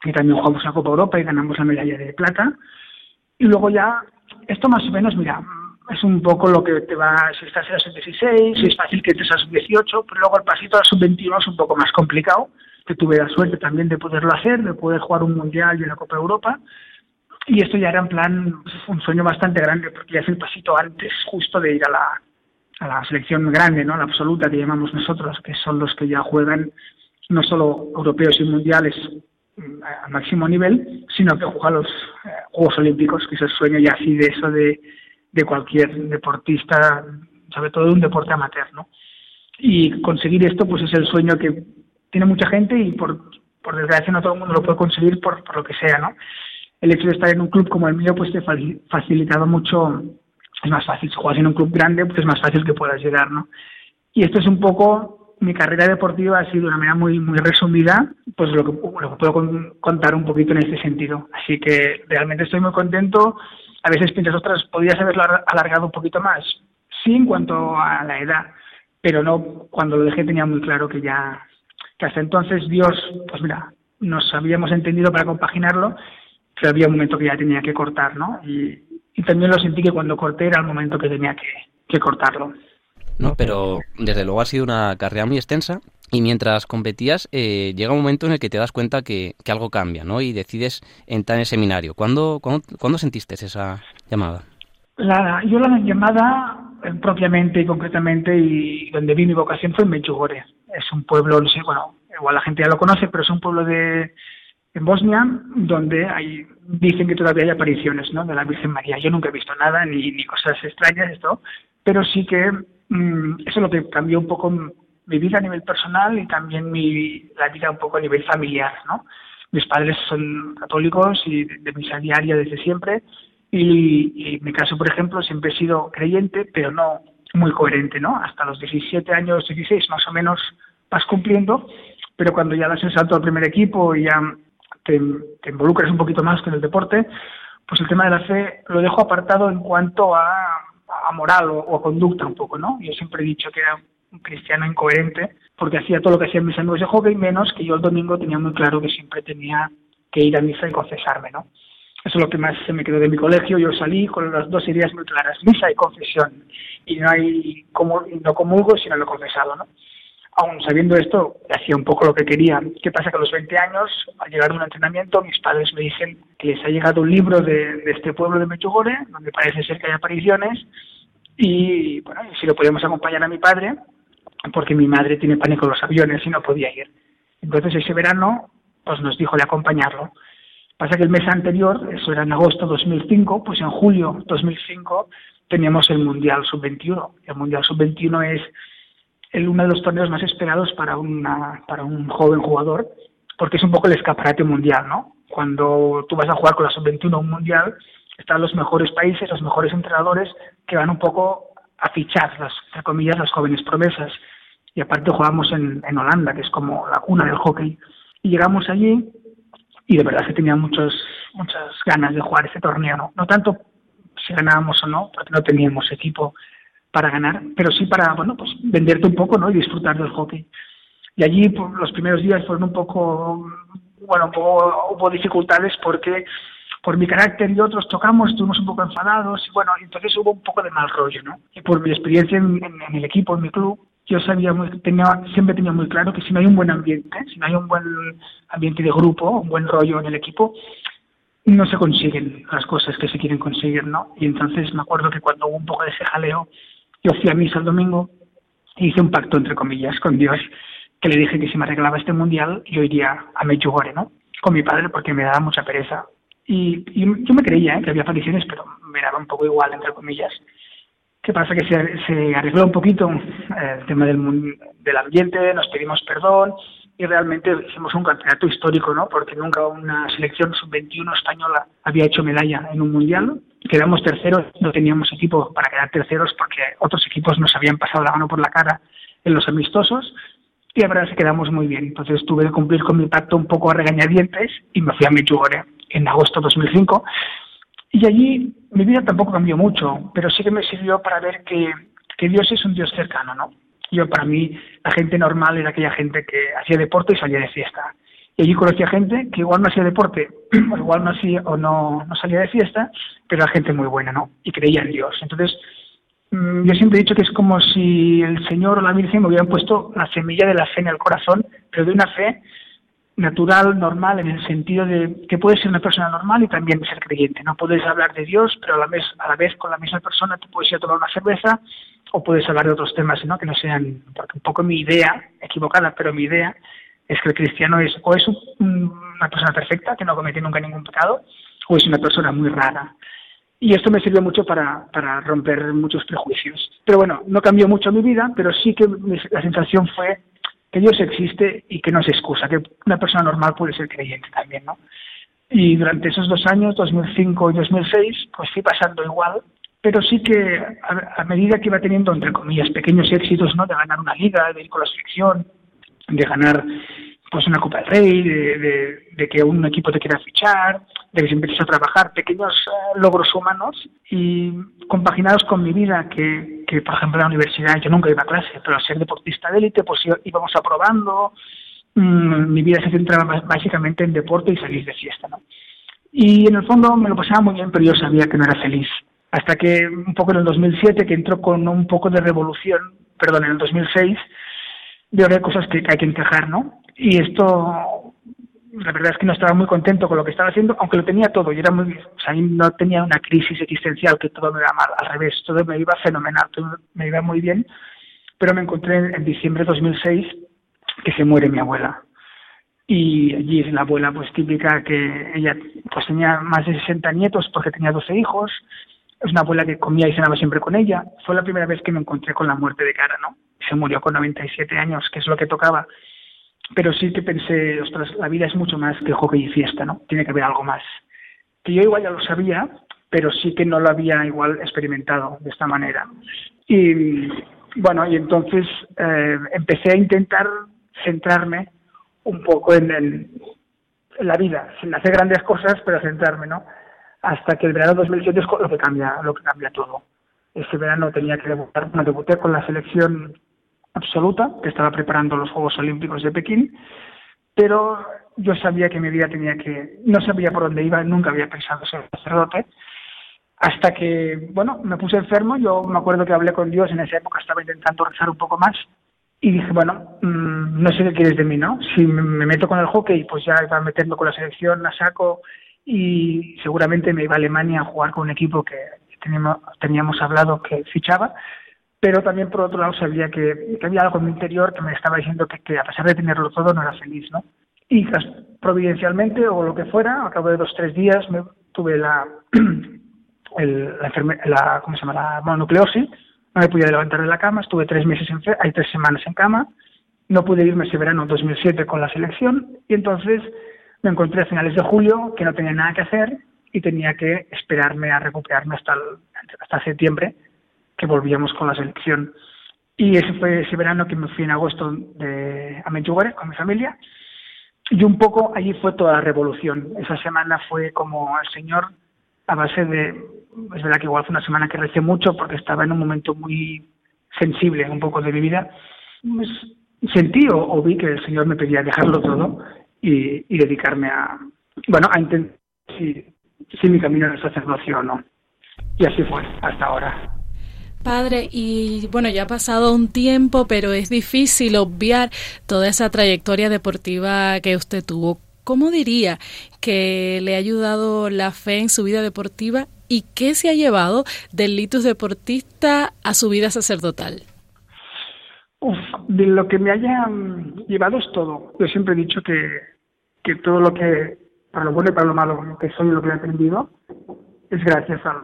y también jugamos la Copa Europa y ganamos la medalla de plata. Y luego ya, esto más o menos, mira, es un poco lo que te va, si estás en la sub-16, si es fácil que entres a la sub-18, pero luego el pasito a la sub-21 es un poco más complicado, que tuve la suerte también de poderlo hacer, de poder jugar un Mundial y una Copa Europa. Y esto ya era en plan un sueño bastante grande, porque ya es el pasito antes justo de ir a la, a la selección grande, ¿no? la absoluta que llamamos nosotros, que son los que ya juegan no solo europeos y mundiales mm, a máximo nivel, sino que juegan los eh, Juegos Olímpicos, que es el sueño ya así de eso de, de cualquier deportista, sobre todo de un deporte amateur, ¿no? Y conseguir esto, pues es el sueño que tiene mucha gente y por, por desgracia no todo el mundo lo puede conseguir por, por lo que sea, ¿no? El hecho de estar en un club como el mío, pues te facilitado mucho es más fácil. Si juegas en un club grande, pues es más fácil que puedas llegar, ¿no? Y esto es un poco, mi carrera deportiva ha sido de una manera muy, muy resumida, pues lo que, lo que puedo contar un poquito en este sentido. Así que realmente estoy muy contento. A veces piensas, otras, ¿podrías haberlo alargado un poquito más? Sí, en cuanto a la edad, pero no, cuando lo dejé tenía muy claro que ya, que hasta entonces Dios, pues mira, nos habíamos entendido para compaginarlo, pero había un momento que ya tenía que cortar, ¿no? Y, y también lo sentí que cuando corté era el momento que tenía que, cortarlo. No, pero desde luego ha sido una carrera muy extensa y mientras competías eh, llega un momento en el que te das cuenta que, algo cambia, ¿no? Y decides entrar en el seminario. ¿Cuándo, cuándo, sentiste esa llamada? La, yo la llamada eh, propiamente y concretamente y donde vi mi vocación fue en Medjugorje. Es un pueblo, no sé, bueno, igual la gente ya lo conoce, pero es un pueblo de, en Bosnia, donde hay, dicen que todavía hay apariciones ¿no? de la Virgen María. Yo nunca he visto nada, ni, ni cosas extrañas, esto, pero sí que mm, eso es lo que cambió un poco mi vida a nivel personal y también mi, la vida un poco a nivel familiar. ¿no? Mis padres son católicos y de, misa diaria desde siempre, y, y en mi caso, por ejemplo, siempre he sido creyente, pero no muy coherente, ¿no? Hasta los 17 años, 16 más o menos vas cumpliendo, pero cuando ya das el salto al primer equipo y ya te, involucres un poquito más con el deporte, pues el tema de la fe lo dejo apartado en cuanto a, moral o, a conducta un poco, ¿no? Yo siempre he dicho que era un cristiano incoherente porque hacía todo lo que hacían mis amigos de hockey, menos que yo el domingo tenía muy claro que siempre tenía que ir a misa y confesarme, ¿no? Eso es lo que más se me quedó de mi colegio. Yo salí con las dos ideas muy claras, misa y confesión. Y no hay como, no comulgo si no lo confesado, ¿no? Aún sabiendo esto, hacía un poco lo que quería. ¿Qué pasa? Que a los 20 años, al llegar a un entrenamiento, mis padres me dicen que les ha llegado un libro de, este pueblo de Mechugore, donde parece ser que hay apariciones, y bueno, si lo podíamos acompañar a mi padre, porque mi madre tiene pánico en los aviones y no podía ir. Entonces ese verano, pues nos dijo de acompañarlo. Pasa que el mes anterior, eso era en agosto de 2005, pues en julio 2005 teníamos el Mundial Sub-21. El Mundial Sub-21 es el, uno de los torneos más esperados para, una, para un joven jugador, porque es un poco el escaparate mundial, ¿no? Cuando tú vas a jugar con la sub-21 a un mundial, están los mejores países, los mejores entrenadores que van un poco a fichar, las, entre comillas, las jóvenes promesas. Y aparte jugamos en, en Holanda, que es como la cuna del hockey. Y llegamos allí y de verdad que tenía muchos, muchas ganas de jugar ese torneo, ¿no? No tanto si ganábamos o no, porque no teníamos equipo para ganar, pero sí para, bueno, pues venderte un poco, ¿no? Y disfrutar del hockey. Y allí pues, los primeros días fueron un poco, bueno, un poco, hubo dificultades porque por mi carácter y otros tocamos, estuvimos un poco enfadados y bueno, entonces hubo un poco de mal rollo, ¿no? Y por mi experiencia en, en, el equipo, en mi club, yo sabía muy, tenía, siempre tenía muy claro que si no hay un buen ambiente, si no hay un buen ambiente de grupo, un buen rollo en el equipo, no se consiguen las cosas que se quieren conseguir, ¿no? Y entonces me acuerdo que cuando hubo un poco de ese jaleo, yo fui a misa el domingo y hice un pacto, entre comillas, con Dios, que le dije que si me arreglaba este mundial, yo iría a Medjugorje, ¿no? Con mi padre, porque me daba mucha pereza. Y, yo me creía ¿eh? que había apariciones, pero me daba un poco igual, entre comillas. ¿Qué pasa? Que se, se arregló un poquito eh, el tema del, del ambiente, nos pedimos perdón y realmente hicimos un campeonato histórico, ¿no? Porque nunca una selección sub-21 española había hecho medalla en un mundial. Quedamos terceros, no teníamos equipo para quedar terceros porque otros equipos nos habían pasado la mano por la cara en los amistosos y la verdad es que quedamos muy bien. Entonces tuve que cumplir con mi pacto un poco a regañadientes y me fui a Medjugorje en agosto de 2005. Y allí mi vida tampoco cambió mucho, pero sí que me sirvió para ver que, que Dios es un Dios cercano, ¿no? Yo, para mí, la gente normal era aquella gente que hacía deporte y salía de fiesta. Y allí conocía gente que igual no hacía deporte, o igual no hacía, o no, no salía de fiesta, pero era gente muy buena, ¿no? Y creía en Dios. Entonces, mm, yo siempre he dicho que es como si el Señor o la Virgen me hubieran puesto la semilla de la fe en el corazón, pero de una fe natural, normal, en el sentido de que puedes ser una persona normal y también ser creyente. No puedes hablar de Dios, pero a la vez, a la vez con la misma persona te puedes ir a tomar una cerveza o puedes hablar de otros temas, ¿no? Que no sean, porque un poco mi idea, equivocada, pero mi idea es que el cristiano es o es una persona perfecta, que no comete nunca ningún pecado, o es una persona muy rara. Y esto me sirvió mucho para, para romper muchos prejuicios. Pero bueno, no cambió mucho mi vida, pero sí que la sensación fue que Dios existe y que no se excusa, que una persona normal puede ser creyente también, ¿no? Y durante esos dos años, 2005 y 2006, pues fui pasando igual, pero sí que a, medida que iba teniendo, entre comillas, pequeños éxitos, ¿no? De ganar una liga, de ir con la selección, de ganar pues una Copa del Rey, de, que un equipo te quiera fichar, de que se empieces a trabajar, pequeños eh, logros humanos y compaginados con mi vida, que, que por ejemplo en la universidad yo nunca iba a clase, pero al ser deportista de élite pues íbamos aprobando, mm, mi vida se centraba básicamente en deporte y salir de fiesta, ¿no? Y en el fondo me lo pasaba muy bien, pero yo sabía que no era feliz. Hasta que un poco en el 2007, que entró con un poco de revolución, perdón, en el 2006, que hay cosas que, hay que encajar, ¿no? Y esto, la verdad es que no estaba muy contento con lo que estaba haciendo, aunque lo tenía todo, y era muy, o sea, no tenía una crisis existencial que todo me iba mal, al revés, todo me iba fenomenal, todo me iba muy bien, pero me encontré en, diciembre de 2006 que se muere mi abuela. Y allí es la abuela pues típica que ella pues tenía más de 60 nietos porque tenía 12 hijos, es una abuela que comía y cenaba siempre con ella. Fue la primera vez que me encontré con la muerte de cara, ¿no? Se murió con 97 años, que es lo que tocaba. Pero sí que pensé, ostras, la vida es mucho más que hockey y fiesta, ¿no? Tiene que haber algo más. Que yo igual ya lo sabía, pero sí que no lo había igual experimentado de esta manera. Y bueno, y entonces eh, empecé a intentar centrarme un poco en, la vida, sin hacer grandes cosas, pero centrarme, ¿no? hasta que el verano 2007 es lo que cambia, lo que cambia todo. Ese verano tenía que debutar, no debuté con la selección absoluta, que estaba preparando los Juegos Olímpicos de Pekín, pero yo sabía que mi vida tenía que, no sabía por dónde iba, nunca había pensado ser sacerdote, hasta que, bueno, me puse enfermo, yo me acuerdo que hablé con Dios, en esa época estaba intentando rezar un poco más, y dije, bueno, mm, no sé qué quieres de mí, ¿no? Si me meto con el hockey, pues ya iba a meterme con la selección, la saco, y seguramente me iba a Alemania a jugar con un equipo que teníamos, teníamos hablado que fichaba, pero también por otro lado sabía que, había algo en mi interior que me estaba diciendo que, a pesar de tenerlo todo no era feliz, ¿no? Y providencialmente o lo que fuera, a cabo de dos tres días me, tuve la, el, la, la, ¿cómo se llama? la mononucleosis, no me podía levantar de la cama, estuve tres meses en hay tres semanas en cama, no pude irme ese verano 2007 con la selección y entonces me encontré a finales de julio que no tenía nada que hacer y tenía que esperarme a recuperarme hasta, hasta septiembre, que volvíamos con la selección. Y ese fue ese verano que me fui en agosto de, a Medjugorje con mi familia. y un poco allí fue toda la revolución. Esa semana fue como el Señor, a base de, es verdad que igual fue una semana que recé mucho porque estaba en un momento muy sensible un poco de mi vida, pues, sentí o, vi que el Señor me pedía dejarlo todo y, y dedicarme a, bueno, a intentar si, si mi camino era sacerdocio o no. Y así fue hasta ahora. Padre, y bueno, ya ha pasado un tiempo, pero es difícil obviar toda esa trayectoria deportiva que usted tuvo. ¿Cómo diría que le ha ayudado la fe en su vida deportiva y qué se ha llevado del litus deportista a su vida sacerdotal? Uf, de lo que me haya llevado es todo. Yo siempre he dicho que, que todo lo que, para lo bueno y para lo malo, lo que soy y lo que he aprendido, es gracias al,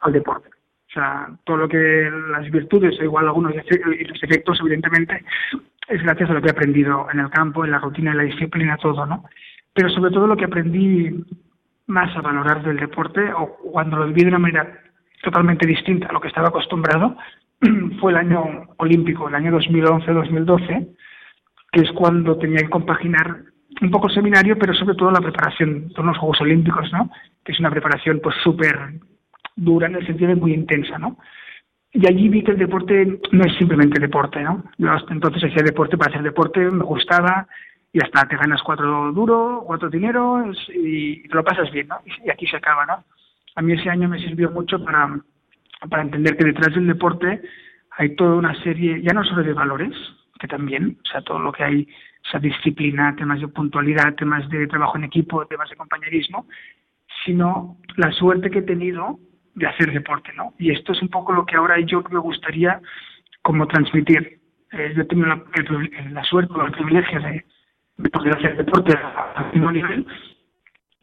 al deporte. O sea, todo lo que las virtudes, o igual algunos y los efectos, evidentemente, es gracias a lo que he aprendido en el campo, en la rutina, en la disciplina, todo, ¿no? Pero sobre todo lo que aprendí más a valorar del deporte, o cuando lo viví de una manera totalmente distinta a lo que estaba acostumbrado, fue el año olímpico, el año 2011-2012, que es cuando tenía que compaginar un poco el seminario, pero sobre todo la preparación de unos Juegos Olímpicos, ¿no? Que es una preparación pues súper dura en el sentido de muy intensa, ¿no? Y allí vi que el deporte no es simplemente deporte, ¿no? Yo hasta entonces hacía deporte para hacer deporte, me gustaba y hasta te ganas cuatro duro, cuatro dinero y te lo pasas bien, ¿no? Y aquí se acaba, ¿no? A mí ese año me sirvió mucho para, para entender que detrás del deporte hay toda una serie, ya no solo de valores, que también, o sea, todo lo que hay, esa disciplina, temas de puntualidad, temas de trabajo en equipo, temas de compañerismo, sino la suerte que he tenido de hacer deporte, ¿no? Y esto es un poco lo que ahora yo me gustaría como transmitir. Eh, yo he tenido la, suerte o el privilegio de, poder hacer deporte a un nivel.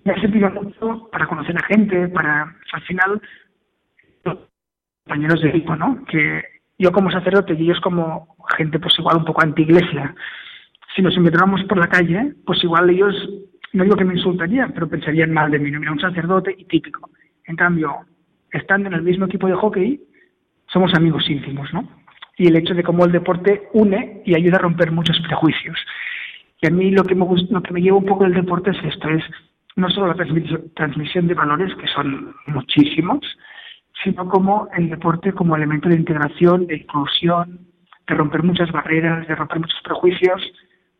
Me ha servido mucho para conocer a gente, para, al final, compañeros de equipo, ¿no? Que yo como sacerdote y ellos como gente, pues igual un poco anti-iglesia, si nos encontramos por la calle, pues igual ellos, no digo que me insultarían, pero pensarían mal de mí, no mira, un sacerdote y típico. En cambio, estando en el mismo equipo de hockey, somos amigos íntimos, ¿no? Y el hecho de cómo el deporte une y ayuda a romper muchos prejuicios. Y a mí lo que me, lo que me lleva un poco del deporte es esto, es no solo la transmisión de valores, que son muchísimos, sino como el deporte como elemento de integración, de inclusión, de romper muchas barreras, de romper muchos prejuicios,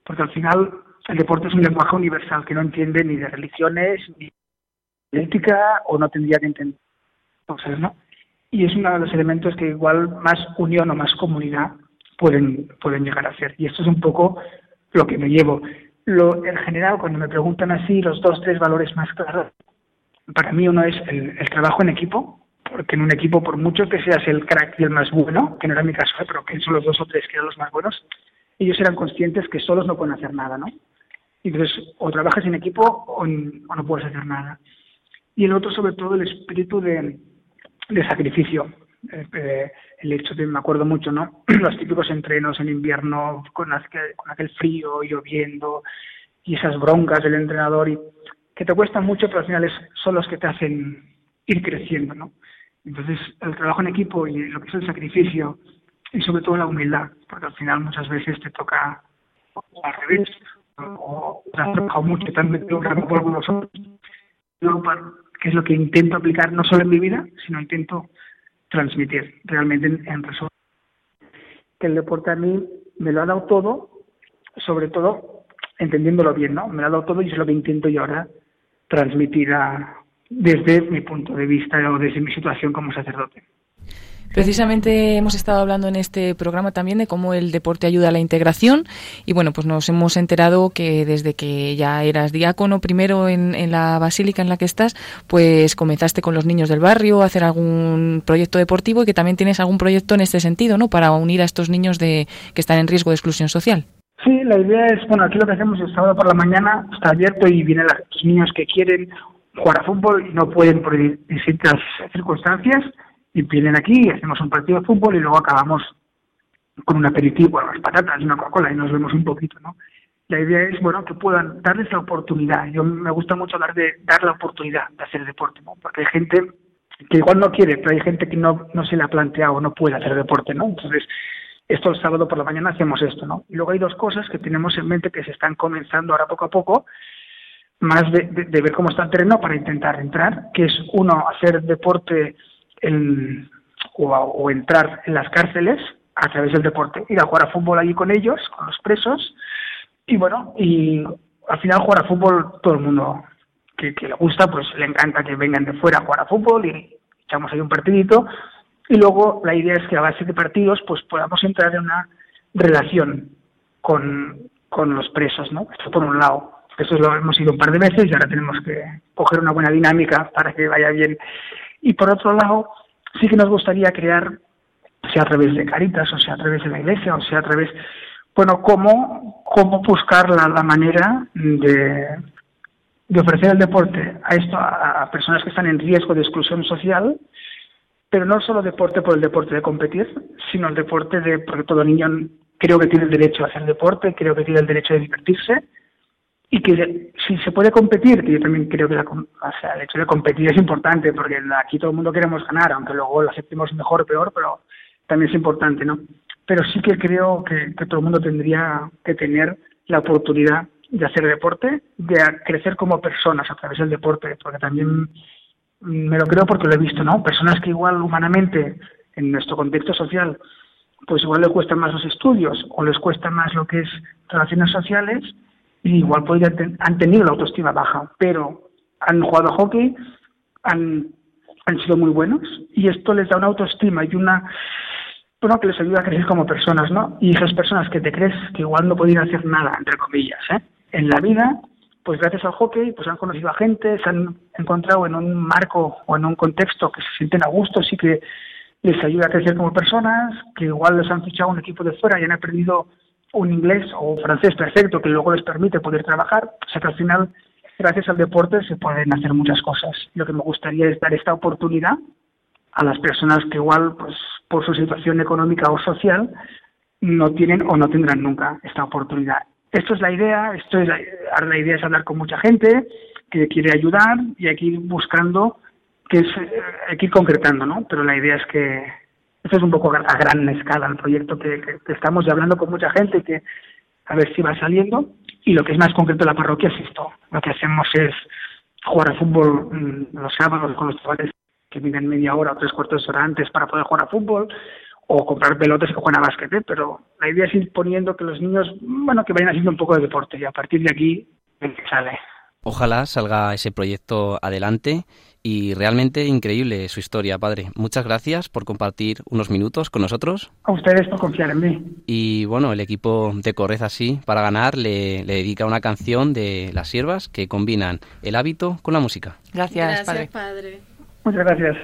porque al final el deporte es un lenguaje universal que no entiende ni de religiones, ni de ética, o no tendría que entender ¿no? Y es uno de los elementos que igual más unión o más comunidad pueden, pueden llegar a ser. Y esto es un poco lo que me llevo. Lo, en general, cuando me preguntan así, los dos, tres valores más claros, para mí uno es el, trabajo en equipo, porque en un equipo, por mucho que seas el crack y el más bueno, que no era mi caso, ¿eh? pero que son los dos o tres que eran los más buenos, ellos eran conscientes que solos no pueden hacer nada, ¿no? Entonces, o trabajas en equipo o no puedes hacer nada. Y el otro, sobre todo, el espíritu de, de sacrificio. Eh, el hecho de, me acuerdo mucho, ¿no? Los típicos entrenos en invierno con, con aquel frío, lloviendo y esas broncas del entrenador y que te cuestan mucho, pero al final son los que te hacen ir creciendo, ¿no? Entonces, el trabajo en equipo y lo que es el sacrificio y sobre todo la humildad, porque al final muchas veces te toca al revés, o te has trabajado mucho, te han metido un vosotros, que es lo que intento aplicar no solo en mi vida, sino intento transmitir realmente en, en. Que el deporte a mí me lo ha dado todo, sobre todo entendiéndolo bien, ¿no? Me lo ha dado todo y es lo que intento yo ahora transmitir a, desde mi punto de vista o desde mi situación como sacerdote. Precisamente hemos estado hablando en este programa también de cómo el deporte ayuda a la integración y bueno, pues nos hemos enterado que desde que ya eras diácono primero en, la basílica en la que estás, pues comenzaste con los niños del barrio a hacer algún proyecto deportivo y que también tienes algún proyecto en este sentido, ¿no? Para unir a estos niños de que están en riesgo de exclusión social. Sí, la idea es, bueno, aquí lo que hacemos el sábado por la mañana está abierto y vienen los niños que quieren jugar a fútbol y no pueden por distintas circunstancias y vienen aquí, hacemos un partido de fútbol y luego acabamos con un aperitivo, unas patatas y una Coca-Cola y nos vemos un poquito, ¿no? La idea es, bueno, que puedan darles la oportunidad. Yo me gusta mucho hablar de dar la oportunidad de hacer deporte, ¿no? Porque hay gente que igual no quiere, pero hay gente que no, no se le ha planteado, no puede hacer deporte, ¿no? Entonces, esto el sábado por la mañana hacemos esto, ¿no? Y luego hay dos cosas que tenemos en mente que se están comenzando ahora poco a poco, más de, de, ver cómo está el terreno para intentar entrar, que es uno, hacer deporte en, o, o, entrar en las cárceles a través del deporte, ir a jugar a fútbol allí con ellos, con los presos, y bueno, y al final jugar a fútbol todo el mundo que, que le gusta, pues le encanta que vengan de fuera a jugar a fútbol y echamos ahí un partidito, y luego la idea es que a base de partidos pues podamos entrar en una relación con, con los presos, ¿no? Esto por un lado. Eso lo hemos ido un par de veces y ahora tenemos que coger una buena dinámica para que vaya bien. Y por otro lado, sí que nos gustaría crear, sea a través de Caritas, o sea a través de la Iglesia, o sea a través, bueno, cómo, cómo buscar la, manera de, de ofrecer el deporte a esto a, personas que están en riesgo de exclusión social, pero no solo deporte por el deporte de competir, sino el deporte de, porque todo niño creo que tiene el derecho a hacer deporte, creo que tiene el derecho de divertirse, y que si se puede competir, que yo también creo que el hecho de competir es importante, porque aquí todo el mundo queremos ganar, aunque luego lo aceptemos mejor o peor, pero también es importante, ¿no? Pero sí que creo que, todo el mundo tendría que tener la oportunidad de hacer deporte, de crecer como personas a través del deporte, porque también me lo creo porque lo he visto, ¿no? Personas que igual humanamente, en nuestro contexto social, pues igual les cuestan más los estudios o les cuesta más lo que es relaciones sociales, igual podrían han tenido la autoestima baja, pero han jugado hockey, han, han sido muy buenos y esto les da una autoestima y una bueno que les ayuda a crecer como personas, ¿no? Y esas personas que te crees que igual no podían hacer nada, entre comillas, ¿eh? En la vida, pues gracias al hockey, pues han conocido a gente, se han encontrado en un marco o en un contexto que se sienten a gusto, sí que les ayuda a crecer como personas, que igual les han fichado un equipo de fuera y han aprendido un inglés o un francés perfecto que luego les permite poder trabajar. O sea que al final, gracias al deporte, se pueden hacer muchas cosas. Lo que me gustaría es dar esta oportunidad a las personas que igual, pues por su situación económica o social, no tienen o no tendrán nunca esta oportunidad. Esto es la idea, esto es la, la idea es hablar con mucha gente que quiere ayudar y hay que ir buscando, que es, eh, hay concretando, ¿no? Pero la idea es que es un poco a gran escala el proyecto que, estamos hablando con mucha gente que a ver si va saliendo y lo que es más concreto la parroquia es esto. Lo que hacemos es jugar al fútbol mm, los sábados con los chavales que viven media hora o tres cuartos de hora antes para poder jugar a fútbol o comprar pelotas que juegan a básquet, ¿eh? pero la idea es ir poniendo que los niños, bueno, que vayan haciendo un poco de deporte y a partir de aquí sale. Ojalá salga ese proyecto adelante y realmente increíble su historia, padre. Muchas gracias por compartir unos minutos con nosotros. A ustedes por confiar en mí. Y bueno, el equipo de Correz así para ganar le, le, dedica una canción de las siervas que combinan el hábito con la música. Gracias, gracias padre. padre. Muchas gracias.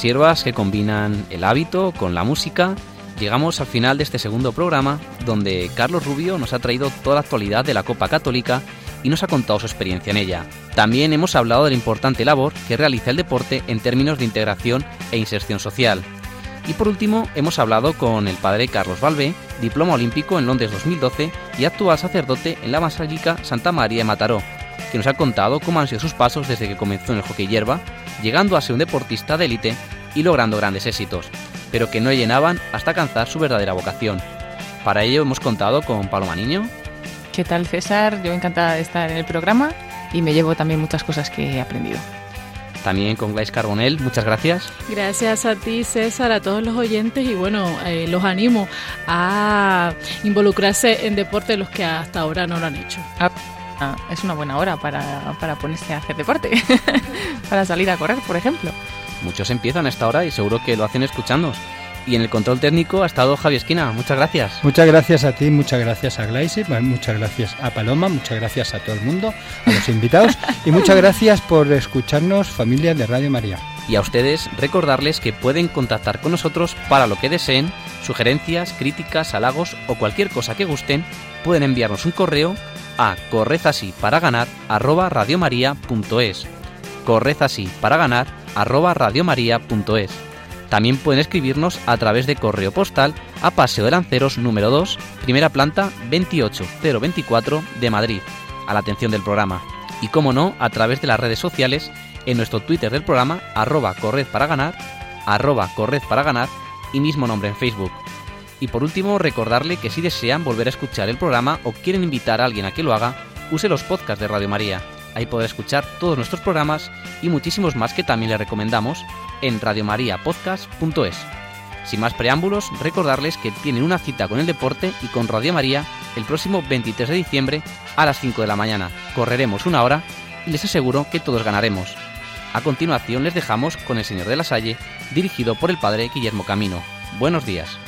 Las siervas que combinan el hábito con la música, llegamos al final de este segundo programa donde Carlos Rubio nos ha traído toda la actualidad de la Copa Católica y nos ha contado su experiencia en ella. También hemos hablado de la importante labor que realiza el deporte en términos de integración e inserción social. Y por último, hemos hablado con el padre Carlos Balbé, diploma olímpico en Londres 2012 y actual sacerdote en la Basílica Santa María de Mataró, que nos ha contado cómo han sido sus pasos desde que comenzó en el hockey hierba, llegando a ser un deportista de élite y logrando grandes éxitos, pero que no llenaban hasta alcanzar su verdadera vocación. Para ello hemos contado con Paloma Niño. ¿Qué tal César? Yo encantada de estar en el programa y me llevo también muchas cosas que he aprendido. También con Glais Carbonell, muchas gracias. Gracias a ti, César, a todos los oyentes y bueno, eh, los animo a involucrarse en deporte los que hasta ahora no lo han hecho. Ah, es una buena hora para, para ponerse a hacer deporte, para salir a correr, por ejemplo. Muchos empiezan a esta hora y seguro que lo hacen escuchándonos. Y en el control técnico ha estado Javi Esquina. Muchas gracias. Muchas gracias a ti, muchas gracias a Glaise, muchas gracias a Paloma, muchas gracias a todo el mundo, a los invitados y muchas gracias por escucharnos, familia de Radio María. Y a ustedes recordarles que pueden contactar con nosotros para lo que deseen, sugerencias, críticas, halagos o cualquier cosa que gusten, pueden enviarnos un correo a correzasí para ganar arroba radiomaria.es. Correzasí para ganar arroba radiomaria.es. También pueden escribirnos a través de correo postal a Paseo de Lanceros número 2, primera planta 28024 de Madrid, a la atención del programa. Y como no, a través de las redes sociales, en nuestro Twitter del programa, arroba corred para ganar, arroba corred para ganar y mismo nombre en Facebook. Y por último, recordarle que si desean volver a escuchar el programa o quieren invitar a alguien a que lo haga, use los podcasts de Radio María. Ahí podrá escuchar todos nuestros programas y muchísimos más que también le recomendamos en radiomariapodcast.es. Sin más preámbulos, recordarles que tienen una cita con el deporte y con Radio María el próximo 23 de diciembre a las 5 de la mañana. Correremos una hora y les aseguro que todos ganaremos. A continuación les dejamos con El Señor de la Salle, dirigido por el Padre Guillermo Camino. Buenos días.